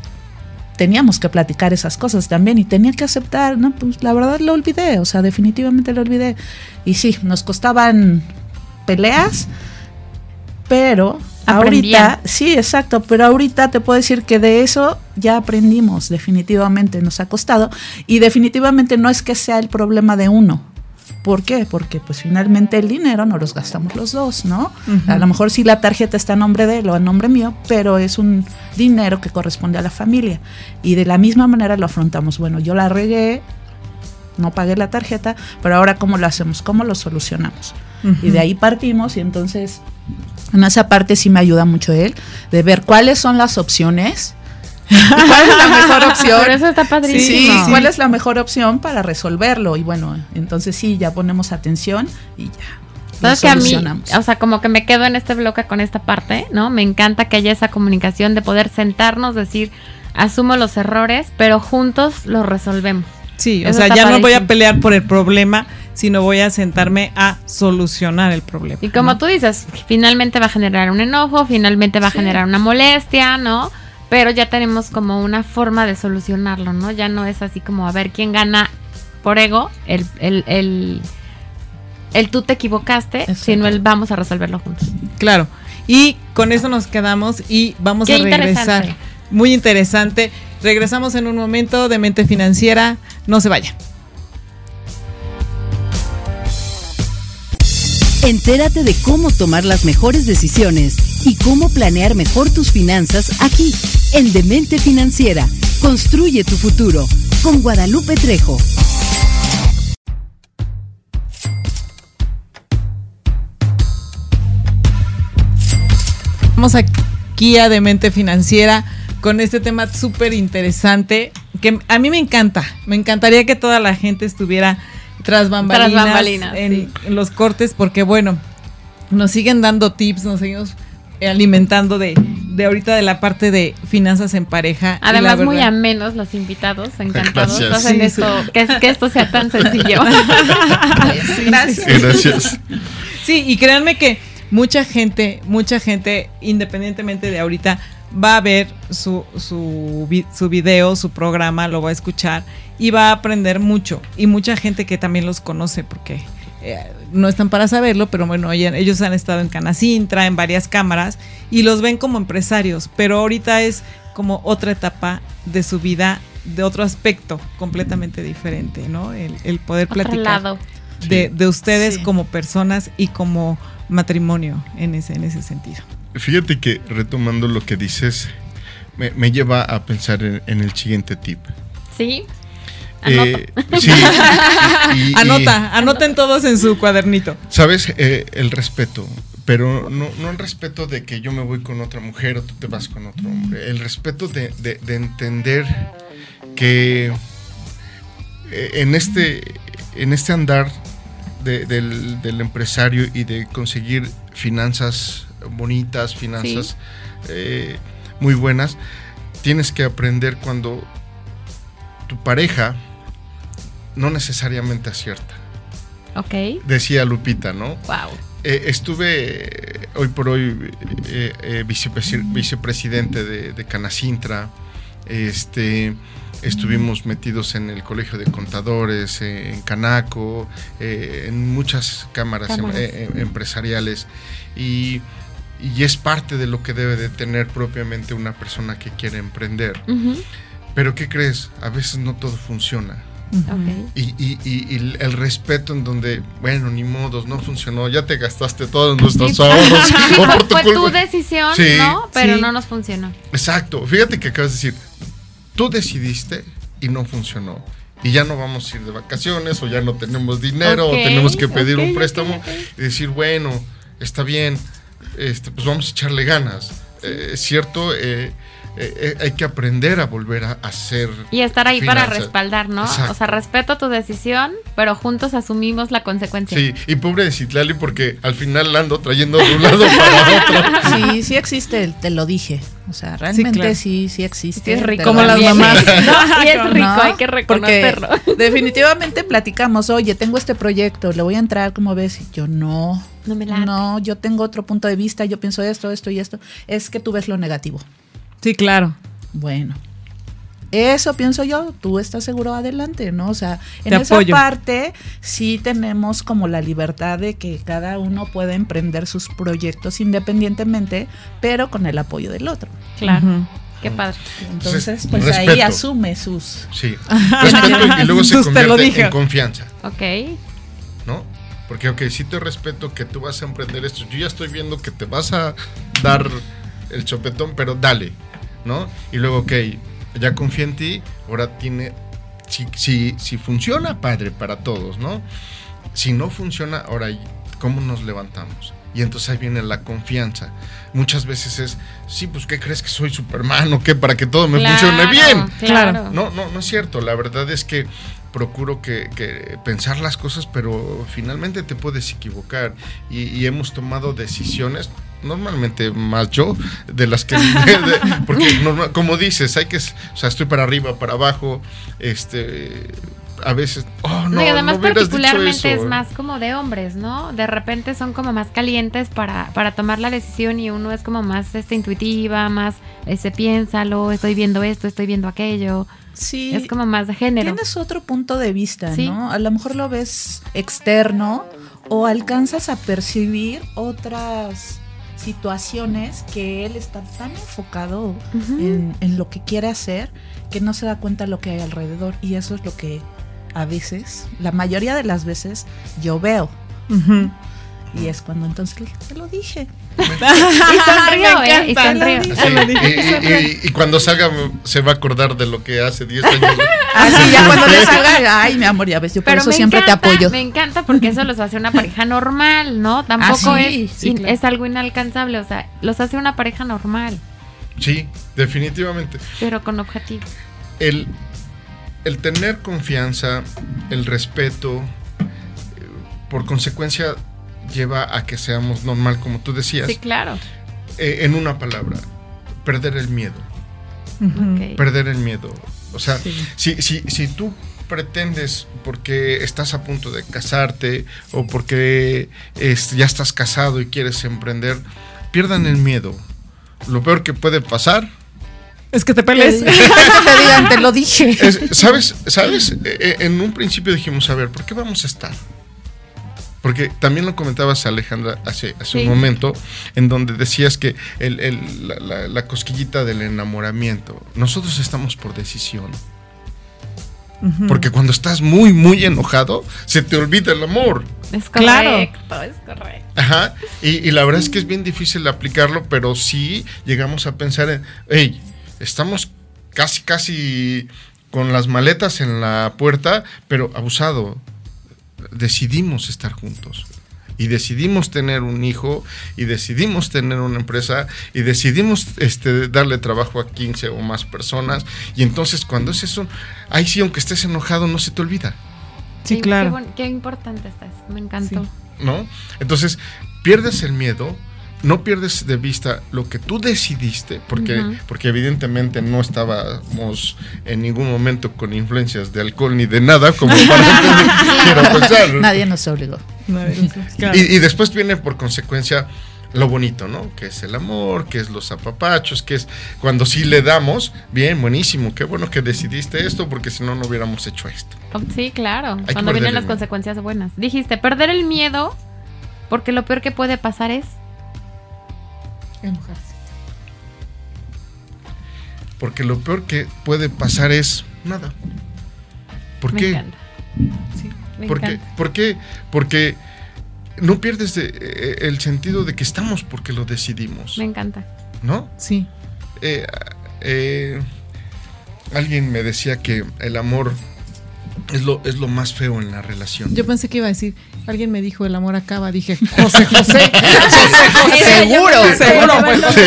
teníamos que platicar esas cosas también y tenía que aceptar, ¿no? Pues la verdad lo olvidé, o sea, definitivamente lo olvidé. Y sí, nos costaban peleas, pero Aprendían. ahorita, sí, exacto, pero ahorita te puedo decir que de eso ya aprendimos, definitivamente nos ha costado y definitivamente no es que sea el problema de uno. ¿Por qué? Porque pues finalmente el dinero no los gastamos los dos, ¿no? A lo mejor sí la tarjeta está a nombre de él o a nombre mío, pero es un dinero que corresponde a la familia. Y de la misma manera lo afrontamos. Bueno, yo la regué, no pagué la tarjeta, pero ahora ¿cómo lo hacemos? ¿Cómo lo solucionamos? Y de ahí partimos y entonces en esa parte sí me ayuda mucho él, de ver cuáles son las opciones. ¿Cuál es la mejor opción? Pero eso está Sí, padrísimo. sí, ¿cuál es la mejor opción para resolverlo? Y bueno, entonces sí, ya ponemos atención y ya Sabes que a mí, o sea, como que me quedo en este bloque con esta parte, ¿no? Me encanta que haya esa comunicación de poder sentarnos, decir, asumo los errores, pero juntos los resolvemos. Sí, o sea, ya no voy a pelear por el problema, sino voy a sentarme a solucionar el problema. Y como tú dices, finalmente va a generar un enojo, finalmente va a generar una molestia, ¿no? Pero ya tenemos como una forma de solucionarlo, ¿no? Ya no es así como a ver quién gana por ego, el, el, el, el tú te equivocaste, sino el vamos a resolverlo juntos. Claro. Y con eso nos quedamos y vamos a regresar. Muy interesante. Regresamos en un momento de mente financiera. No se vaya. Entérate de cómo tomar las mejores decisiones y cómo planear mejor tus finanzas aquí, en Demente Financiera. Construye tu futuro con Guadalupe Trejo. Vamos aquí a Demente Financiera con este tema súper interesante que a mí me encanta. Me encantaría que toda la gente estuviera tras bambalinas, en, los cortes, porque bueno, nos siguen dando tips, nos seguimos alimentando de, de ahorita de la parte de finanzas en pareja. Además, muy amenos los invitados, encantados. Hacen esto, que, que, esto sea tan sencillo. Gracias. Gracias. Sí, y créanme que mucha gente, mucha gente, independientemente de ahorita, va a ver su, su, su video, su programa, lo va a escuchar y va a aprender mucho. Y mucha gente que también los conoce porque eh, no están para saberlo, pero bueno, ellos han estado en Canacintra, en varias cámaras y los ven como empresarios, pero ahorita es como otra etapa de su vida, de otro aspecto completamente diferente, ¿no? El, poder platicar de, de, ustedes como personas y como matrimonio en ese, en ese sentido. Fíjate que retomando lo que dices, me, lleva a pensar en, el siguiente tip. Sí. Eh, sí. Anota, anoten todos en su cuadernito. Sabes, eh, el respeto, pero no, no, el respeto de que yo me voy con otra mujer o tú te vas con otro hombre. El respeto de, entender que eh, en, este, en este andar del, del, empresario y de conseguir finanzas bonitas, finanzas eh, muy buenas, tienes que aprender cuando tu pareja no necesariamente acierta. Ok. Decía Lupita, ¿no? Wow. Eh, estuve eh, hoy por hoy vicepresidente de, de, Canacintra. Este, estuvimos metidos en el Colegio de Contadores, en Canaco, en muchas cámaras, em, empresariales. Y y es parte de lo que debe de tener propiamente una persona que quiere emprender. Pero ¿qué crees? A veces no todo funciona. Y, el respeto en donde, bueno, ni modos, no funcionó, ya te gastaste todos nuestros ahorros. fue, tu decisión, ¿no? Pero no nos funcionó. Exacto, fíjate que acabas de decir, tú decidiste y no funcionó. Y ya no vamos a ir de vacaciones o ya no tenemos dinero o tenemos que pedir un préstamo y decir, bueno, está bien, este, pues vamos a echarle ganas. Eh, es cierto, eh, eh, hay que aprender a volver a hacer. Y estar ahí para respaldar, ¿no? O sea, respeto tu decisión, pero juntos asumimos la consecuencia. Sí, y pobre de Citlali, porque al final la ando trayendo de un lado para otro. Sí, sí existe, te lo dije. O sea, realmente sí, sí, existe. es rico. Como las mamás. y es rico, hay que reconocerlo. definitivamente platicamos, oye, tengo este proyecto, le voy a entrar, como ves? Y yo no. No me No, yo tengo otro punto de vista, yo pienso esto, esto y esto. Es que tú ves lo negativo. Sí, claro. Bueno, eso pienso yo, tú estás seguro adelante, ¿no? O sea, en esa parte sí tenemos como la libertad de que cada uno pueda emprender sus proyectos independientemente, pero con el apoyo del otro. Claro. Qué padre. Entonces, pues ahí asume sus. Sí. Respeto y luego se convierte en confianza. Ok. ¿No? Porque, ok, sí te respeto que tú vas a emprender esto. Yo ya estoy viendo que te vas a dar el chopetón, pero dale. ¿No? Y luego, ok, ya confía en ti, ahora tiene, si, si, si funciona, padre, para todos, ¿no? Si no funciona, ahora, ¿cómo nos levantamos? Y entonces ahí viene la confianza. Muchas veces es, sí, pues ¿qué crees que soy Superman o qué? Para que todo me funcione bien. Claro. No, no, no es cierto. La verdad es que procuro que, que pensar las cosas, pero finalmente te puedes equivocar y, y hemos tomado decisiones normalmente más yo de las que de- de- porque normal- como dices hay que o sea estoy para arriba para abajo este a veces oh no y además no particularmente es más como de hombres, ¿no? De repente son como más calientes para, para tomar la decisión y uno es como más este, intuitiva, más ese piénsalo, estoy viendo esto, estoy viendo aquello. Sí. Es como más de género. Tienes otro punto de vista, Sí. ¿no? A lo mejor lo ves externo o alcanzas a percibir otras situaciones que él está tan enfocado en, en lo que quiere hacer que no se da cuenta de lo que hay alrededor. Y eso es lo que a veces, la mayoría de las veces, yo veo. Ujú. Y es cuando entonces le dije, te lo dije. Y sonrió, ¿eh? Ah, cuando salga se va a acordar de lo que hace 10 años. Así ya cuando le salga, ay, mi amor, ya ves, yo por Pero eso siempre encanta, te apoyo. Me encanta porque eso los hace una pareja normal, ¿no? Tampoco Ah, sí, es, sí, in- claro. es algo inalcanzable, o sea, los hace una pareja normal, Sí, definitivamente. pero con objetivo. El, el tener confianza, el respeto, eh, por consecuencia lleva a que seamos normal, como tú decías, Sí, claro. eh, en una palabra, perder el miedo. Perder el miedo. O sea, Sí. si, si, si tú pretendes porque estás a punto de casarte o porque es- ya estás casado y quieres emprender, pierdan el miedo. Lo peor que puede pasar Es que te Que pelees. te digan, te lo dije. es, ¿sabes? ¿Sabes? Eh, eh, En un principio dijimos, a ver, ¿por qué vamos a estar? Porque también lo comentabas Alejandra hace, hace Sí. un momento, en donde decías que el- el- la, la- la cosquillita del enamoramiento, nosotros estamos por decisión. Porque cuando estás muy, muy enojado, se te olvida el amor. Es Claro. correcto, es correcto. Ajá. Y, y la verdad es que es bien difícil aplicarlo, pero sí llegamos a pensar en, hey, estamos casi, casi con las maletas en la puerta, pero abusado. Decidimos estar juntos. Y decidimos tener un hijo, y decidimos tener una empresa, y decidimos este, darle trabajo a 15 o más personas. Y entonces cuando es eso, ahí sí, aunque estés enojado, no se te olvida. Sí, claro. Qué, importante estás, me encantó. Sí. ¿no? Entonces, pierdes el miedo, no pierdes de vista lo que tú decidiste, porque, porque evidentemente no estábamos en ningún momento con influencias de alcohol ni de nada, como para quiero pensar. Nadie nos obligó. Y, y después viene por consecuencia lo bonito, ¿no? Que es el amor, que es los apapachos, que es cuando sí le damos, bien, buenísimo, qué bueno que decidiste esto, porque si no, no hubiéramos hecho esto. Oh, Sí, claro. Cuando vienen las miedo. consecuencias buenas. Dijiste, perder el miedo, porque lo peor que puede pasar es. Enojarse. Porque lo peor que puede pasar es nada. ¿Por me qué? encanta. Sí. Me ¿Por qué? encanta. ¿Por qué? Porque no pierdes de- eh, el sentido de que estamos porque lo decidimos, Me encanta. ¿no? Sí. Eh, eh, alguien me decía que el amor es lo, es lo más feo en la relación. Yo pensé que iba a decir, alguien me dijo el amor acaba, dije, José José. Seguro, seguro, pues, Sí.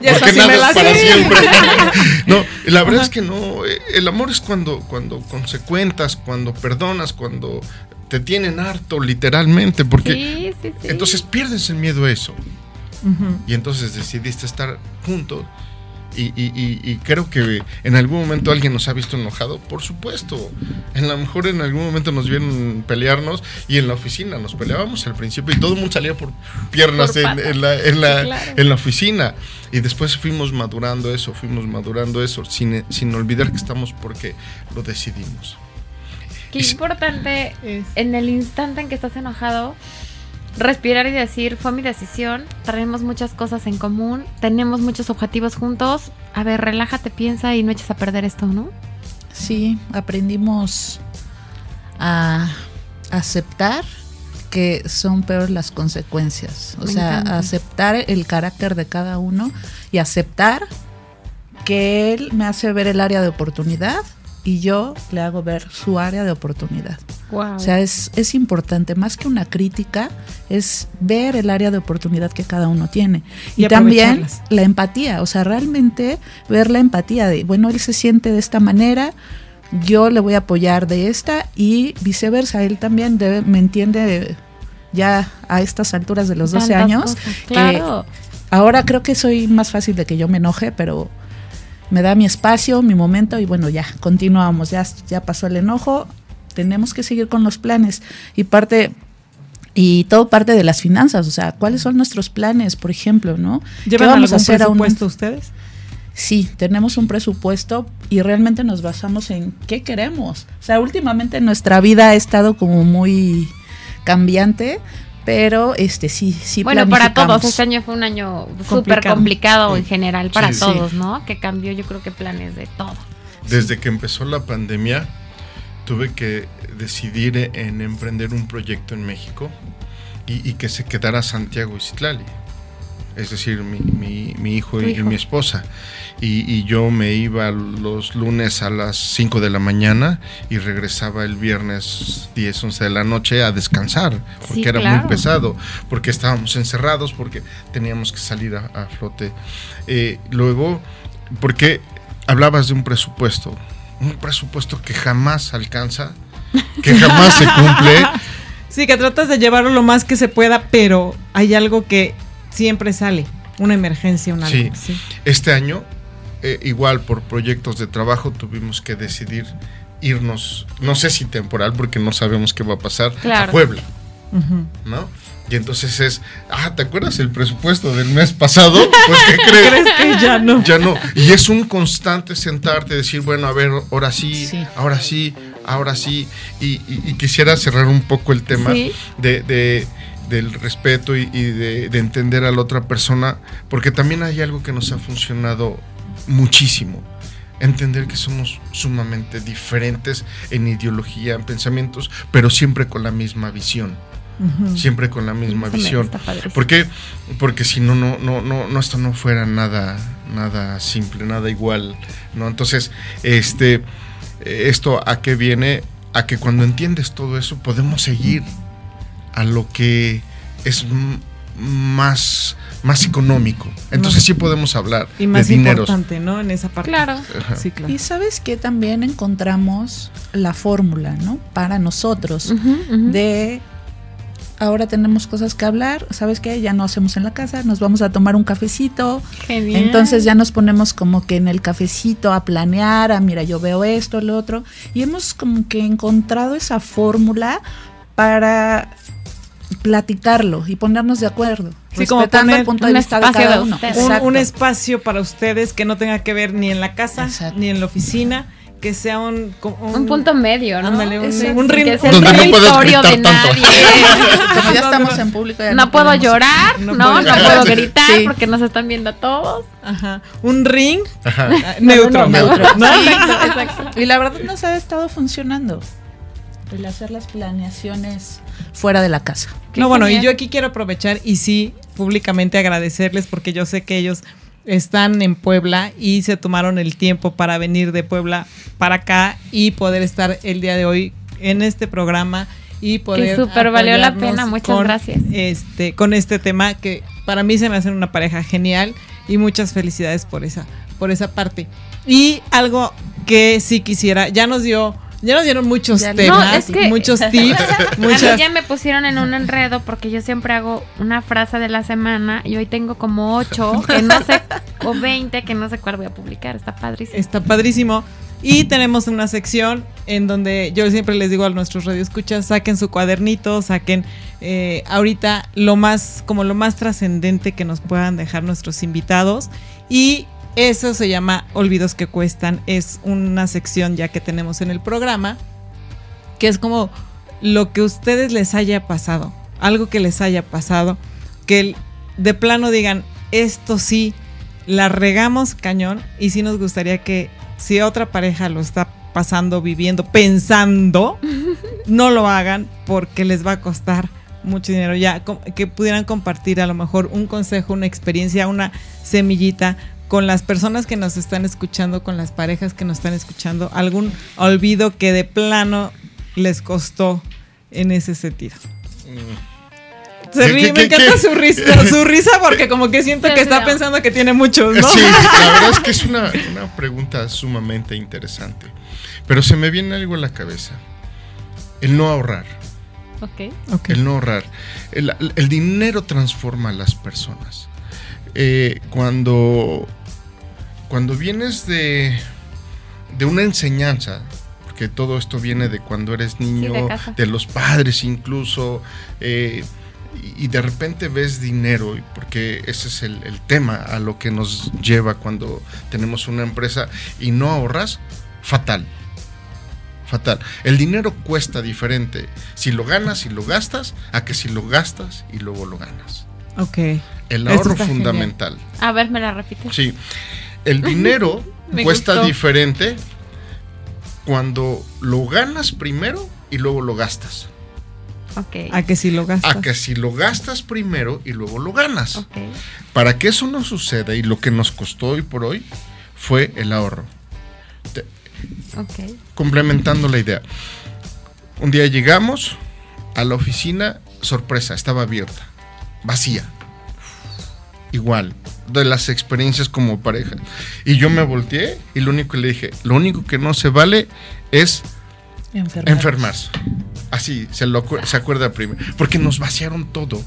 Ya Porque sí me nada la es para sé. siempre. No, la verdad es que no. eh, El amor es cuando, cuando consecuentas, cuando perdonas, cuando te tienen harto, literalmente. Porque Sí, sí, sí. entonces pierdes el miedo a eso. Y entonces decidiste estar juntos. Y, y- y- creo que en algún momento alguien nos ha visto enojado, por supuesto. En lo mejor en algún momento nos vieron pelearnos y en la oficina nos peleábamos al principio y todo el mundo salía por piernas Por en, en la, en, la, Sí, claro. en la oficina. Y después fuimos madurando eso, fuimos madurando eso, sin, sin olvidar que estamos porque lo decidimos. Qué y importante Es- en el instante en que estás enojado, respirar y decir, fue mi decisión, tenemos muchas cosas en común, tenemos muchos objetivos juntos. A ver, relájate, piensa y no eches a perder esto, ¿no? Sí, aprendimos a aceptar que son peores las consecuencias. O Me sea, encanta. aceptar el carácter de cada uno y aceptar que él me hace ver el área de oportunidad y yo le hago ver su área de oportunidad. Wow. O sea, es, es importante, más que una crítica, es ver el área de oportunidad que cada uno tiene. Y Y, también la empatía, o sea, realmente ver la empatía de, bueno, él se siente de esta manera, yo le voy a apoyar de esta y viceversa, él también debe, me entiende ya a estas alturas de los 12 Tantas años. cosas, que claro. ahora creo que soy más fácil de que yo me enoje, pero me da mi espacio, mi momento y bueno, ya continuamos, ya, ya pasó el enojo, tenemos que seguir con los planes y parte y todo parte de las finanzas, o sea, ¿cuáles son nuestros planes, por ejemplo, no? ¿Qué ¿Llevan vamos a hacer a un- presupuesto ustedes? Sí, tenemos un presupuesto y realmente nos basamos en qué queremos. O sea, últimamente nuestra vida ha estado como muy cambiante, pero este sí, sí Bueno, para todos, este año fue un año súper Complicado. en general para Sí, sí. todos, ¿no? Que cambió yo creo que planes de todo. Desde que empezó la pandemia, tuve que decidir en emprender un proyecto en México y, y que se quedara Santiago y Citlali. Es decir, mi, mi- mi hijo y, hijo. mi esposa. Y, y yo me iba los lunes a las 5 de la mañana y regresaba el viernes 10, 11 de la noche a descansar, porque Sí, era claro. muy pesado, porque estábamos encerrados, porque teníamos que salir a, a flote. Eh, luego, porque hablabas de un presupuesto, un presupuesto que jamás alcanza, que jamás se cumple. Sí, que tratas de llevarlo lo más que se pueda, pero hay algo que siempre sale, una emergencia, una Sí. sí. Este año, eh, igual por proyectos de trabajo, tuvimos que decidir irnos, no sé si temporal, porque no sabemos qué va a pasar, Claro. a Puebla. ¿no? Y entonces es, ah, ¿te acuerdas el presupuesto del mes pasado? Pues, ¿qué crees? ¿Crees que ya no? Ya no. Y es un constante sentarte, decir, bueno, a ver, ahora sí, Sí. ahora sí, ahora sí. Y, y- y quisiera cerrar un poco el tema Sí. de, de- del respeto y, y de, de entender a la otra persona, porque también hay algo que nos ha funcionado muchísimo. Entender que somos sumamente diferentes en ideología, en pensamientos, pero siempre con la misma visión. Siempre con la misma visión. Porque si no, no, no, no, no, esto no fuera nada, nada simple, nada igual, ¿no? Entonces, este, esto a qué viene, a que cuando entiendes todo eso podemos seguir a lo que es más, más económico. Entonces sí podemos hablar Y más de dineros. importante, ¿no? En esa parte. Claro. Sí, claro. Y sabes que también encontramos la fórmula, ¿no? Para nosotros de ahora tenemos cosas que hablar, ¿sabes qué? Ya no hacemos en la casa, nos vamos a tomar un cafecito. Genial. Entonces ya nos ponemos como que en el cafecito a planear, a mira, yo veo esto, lo otro, y hemos como que encontrado esa fórmula para platicarlo y ponernos de acuerdo, Sí, como poner el punto de un vista de espacio cada de uno. ustedes. un, espacio para ustedes que no tenga que ver ni en la casa Exacto. ni en la oficina, que sea un, un punto medio, ¿no? Ándale, un- un que sea Donde el no de tanto. nadie. Como ya No, estamos en público, ya No puedo llorar, no no, puedo no, llorar. puedo gritar Sí. porque nos están viendo todos. Ajá. Un ring Ajá. neutro. no, Neutro. ¿no? Exacto, exacto. Y la verdad nos ha estado funcionando el hacer las planeaciones fuera de la casa. No, bueno, y yo aquí quiero aprovechar y sí, públicamente agradecerles porque yo sé que ellos están en Puebla y se tomaron el tiempo para venir de Puebla para acá y poder estar el día de hoy en este programa y poder súper valió la pena, muchas gracias. Este, con este tema que para mí se me hacen una pareja genial y muchas felicidades por esa por esa parte. Y algo que sí quisiera, ya nos dio ya nos dieron muchos Ya- temas, No, es que- muchos tips, A mí ya me pusieron en un enredo porque yo siempre hago una frase de la semana y hoy tengo como ocho que no sé, o 20 que no sé cuál voy a publicar. Está padrísimo. Está padrísimo. Y tenemos una sección en donde yo siempre les digo a nuestros radioescuchas, saquen su cuadernito, saquen eh, ahorita lo más, como lo más trascendente que nos puedan dejar nuestros invitados. Y eso se llama Olvidos que Cuestan. Es una sección ya que tenemos en el programa, que es como lo que a ustedes les haya pasado, algo que les haya pasado, que de plano digan, esto sí, la regamos cañón y sí nos gustaría que si otra pareja lo está pasando, viviendo, pensando, no lo hagan porque les va a costar mucho dinero. Ya que pudieran compartir a lo mejor un consejo, una experiencia, una semillita con las personas que nos están escuchando, con las parejas que nos están escuchando, algún olvido que de plano les costó en ese sentido. Se ¿Qué- ríe, qué- me qué- encanta qué? su risa, su risa porque como que siento que está pensando que tiene muchos, ¿no? Sí, la verdad es que es una, una pregunta sumamente interesante. Pero se me viene algo a la cabeza. El no ahorrar. Ok. Ok. El no ahorrar. El, el dinero transforma a las personas. Eh, cuando, cuando vienes de, de una enseñanza, porque todo esto viene de cuando eres niño, de los padres incluso, eh, y de repente ves dinero, porque ese es el, el tema a lo que nos lleva cuando tenemos una empresa y no ahorras, fatal. Fatal. El dinero cuesta diferente si lo ganas y lo gastas a que si lo gastas y luego lo ganas. Ok. El ahorro genial. fundamental. A ver, me la repites. Sí. El dinero cuesta gustó. diferente cuando lo ganas primero y luego lo gastas. Ok. A que si lo gastas. A que si lo gastas primero y luego lo ganas. Ok. Para que eso no suceda y lo que nos costó hoy por hoy fue el ahorro. Te- Ok. complementando la idea. Un día llegamos a la oficina, sorpresa, estaba abierta, vacía. Igual, de las experiencias como pareja. Y yo me volteé y lo único que le dije, lo único que no se vale es Enfermar. enfermarse. Así, se, lo, se acuerda primero. Porque nos vaciaron todo.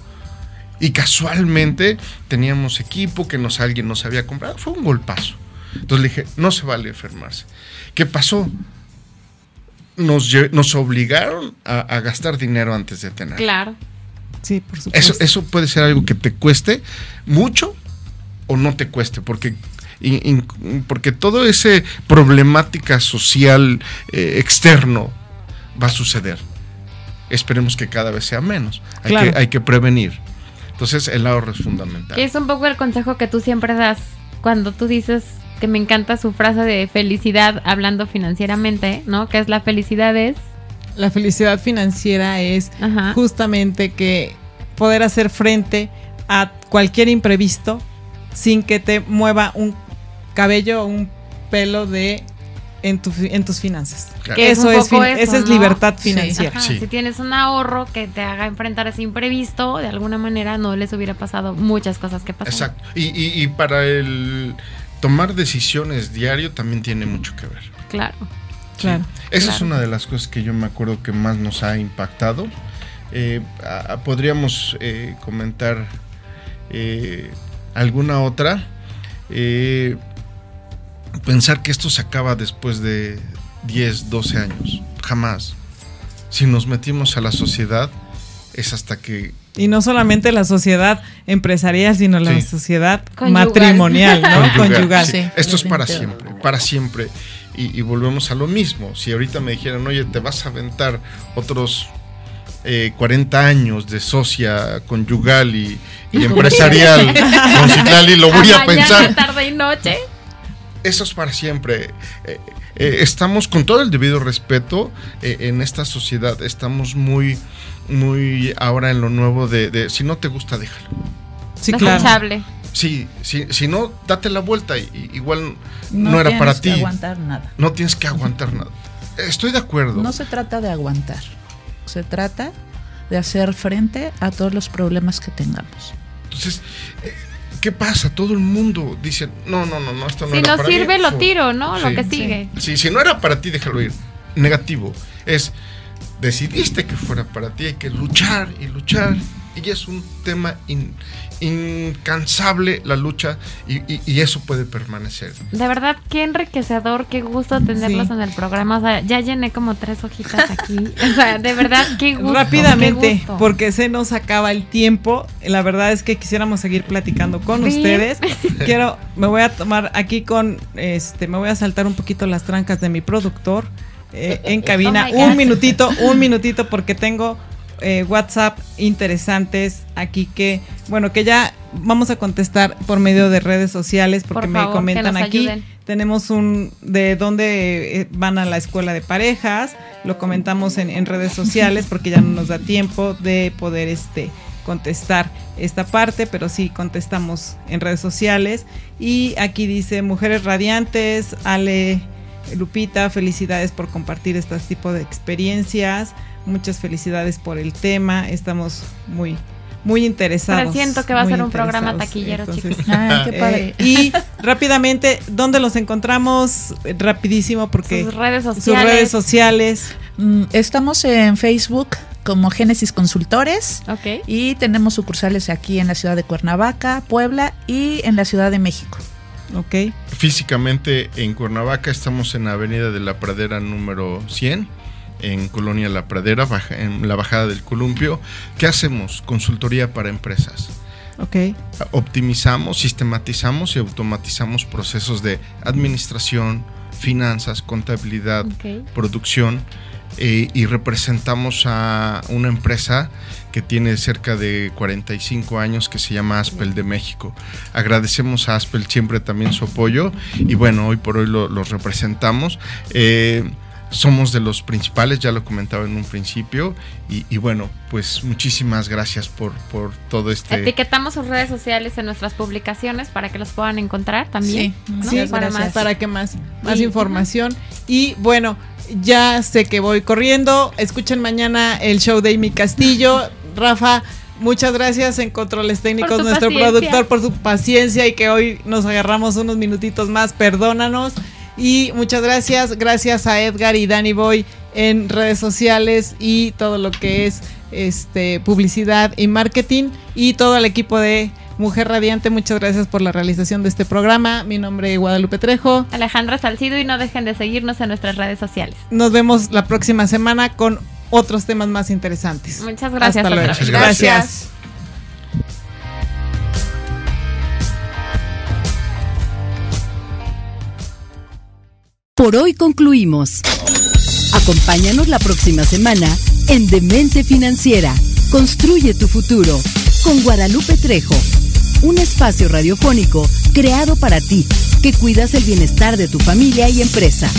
Y casualmente teníamos equipo que nos, alguien nos había comprado. Fue un golpazo. Entonces le dije, no se vale enfermarse. ¿Qué pasó? Nos, nos obligaron a, a gastar dinero antes de tener. Claro. Sí, por supuesto. Eso, eso puede ser algo que te cueste mucho o no te cueste, porque, porque todo ese problemática social eh, externo va a suceder. Esperemos que cada vez sea menos. Hay, Claro. que, hay que prevenir. Entonces el ahorro es fundamental. Es un poco el consejo que tú siempre das cuando tú dices que me encanta su frase de felicidad hablando financieramente, ¿no? Que es la felicidad es. La felicidad financiera es Ajá. justamente que poder hacer frente a cualquier imprevisto sin que te mueva un cabello o un pelo de en, tu, en tus finanzas. Claro. Que es eso es, fin- eso, esa es ¿no? libertad Sí. financiera. Ajá, Sí. Si tienes un ahorro que te haga enfrentar ese imprevisto, de alguna manera no les hubiera pasado muchas cosas que pasaron. Exacto. Y, y- y para el tomar decisiones diario también tiene mucho que ver. Claro. Sí. Claro. Esa es una de las cosas que yo me acuerdo que más nos ha impactado. Eh, a- a- podríamos eh, comentar eh, alguna otra. Pensar que esto se acaba después de 10, 12 años. Jamás. Si nos metimos a la sociedad, es hasta que Y no solamente la sociedad empresarial, sino la Sí. sociedad Conyugal. matrimonial, ¿no? Conyugal, Conyugal. sí. Sí, Esto es para siempre, para siempre. Y, y volvemos a lo mismo. Si ahorita me dijeran, oye, te vas a aventar otros eh, 40 años de socia conyugal y, y empresarial con Citlali, lo voy a mañana, pensar. tarde y noche. Eso es para siempre. Eh, eh, estamos con todo el debido respeto eh, en esta sociedad. Estamos muy, muy ahora en lo nuevo de, de si no te gusta, déjalo. Sí, claro. Desechable. Sí, si, no, date la vuelta. y- igual no, era tienes para que ti. aguantar nada. No tienes que aguantar nada. Estoy de acuerdo. No se trata de aguantar. Se trata de hacer frente a todos los problemas que tengamos. Entonces, eh, ¿qué pasa? Todo el mundo dice, no, no, no, no, esto no Si era no para sirve, mí. lo tiro, ¿no? Lo Sí. que sigue. Sí, si no era para ti, déjalo ir. Negativo. Es, decidiste que fuera para ti, hay que luchar y luchar. Y es un tema in- incansable la lucha y, y- y eso puede permanecer. De verdad, qué enriquecedor, qué gusto tenerlos Sí. en el programa. O sea, ya llené como tres hojitas aquí. O sea, de verdad, qué gusto. Rápidamente, qué gusto. porque se nos acaba el tiempo. La verdad es que quisiéramos seguir platicando con Bien. ustedes. Quiero, me voy a tomar aquí con, este, me voy a saltar un poquito las trancas de mi productor eh, en cabina. Oh God. un minutito, un minutito, porque tengo eh, WhatsApp interesantes aquí que, bueno, que ya vamos a contestar por medio de redes sociales, porque Por me favor, comentan aquí. ayuden. Tenemos un de dónde eh, van a la escuela de parejas, lo comentamos en, en redes sociales porque ya no nos da tiempo de poder este contestar esta parte, pero sí contestamos en redes sociales. Y aquí dice Mujeres Radiantes, Ale Lupita, felicidades por compartir este tipo de experiencias. Muchas felicidades por el tema. Estamos muy, muy interesados. siento que va a ser un programa taquillero, Entonces, chicos. Qué padre. eh, y rápidamente, ¿dónde los encontramos? Rapidísimo, porque Sus redes sociales. sus redes sociales. Mm, Estamos en Facebook como Génesis Consultores Ok. y tenemos sucursales aquí en la ciudad de Cuernavaca, Puebla y en la Ciudad de México. Ok. Físicamente en Cuernavaca estamos en Avenida de la Pradera número 100, en Colonia La Pradera, baja- en la bajada del Columpio. ¿Qué hacemos? Consultoría para empresas. Ok. Optimizamos, sistematizamos y automatizamos procesos de administración, finanzas, contabilidad, producción eh, y representamos a una empresa que tiene cerca de 45 años que se llama Aspel de México. Agradecemos a Aspel siempre también su apoyo y bueno, hoy por hoy lo- los representamos. Eh, somos de los principales, ya lo comentaba en un principio y, y bueno, pues muchísimas gracias por, por todo este... Etiquetamos sus redes sociales en nuestras publicaciones para que los puedan encontrar también. Sí, ¿no? Sí, muchas para gracias. más. para que más, más información. Y bueno, ya sé que voy corriendo. Escuchen mañana el show de Amy Castillo. Rafa, muchas gracias en Controles Técnicos, nuestro paciencia. productor, por su paciencia y que hoy nos agarramos unos minutitos más. Perdónanos. Y muchas gracias. Gracias a Edgar y Danny Boy en redes sociales y todo lo que es este publicidad y marketing y todo el equipo de Mujer Radiante, muchas gracias por la realización de este programa. Mi nombre es Guadalupe Trejo. Alejandra Salcido y no dejen de seguirnos en nuestras redes sociales. Nos vemos la próxima semana con otros temas más interesantes. Muchas gracias. Hasta luego. Muchas gracias. Por hoy concluimos. Acompáñanos la próxima semana en Demente Financiera. Construye tu futuro con Guadalupe Trejo. Un espacio radiofónico creado para ti, que cuidas el bienestar de tu familia y empresa.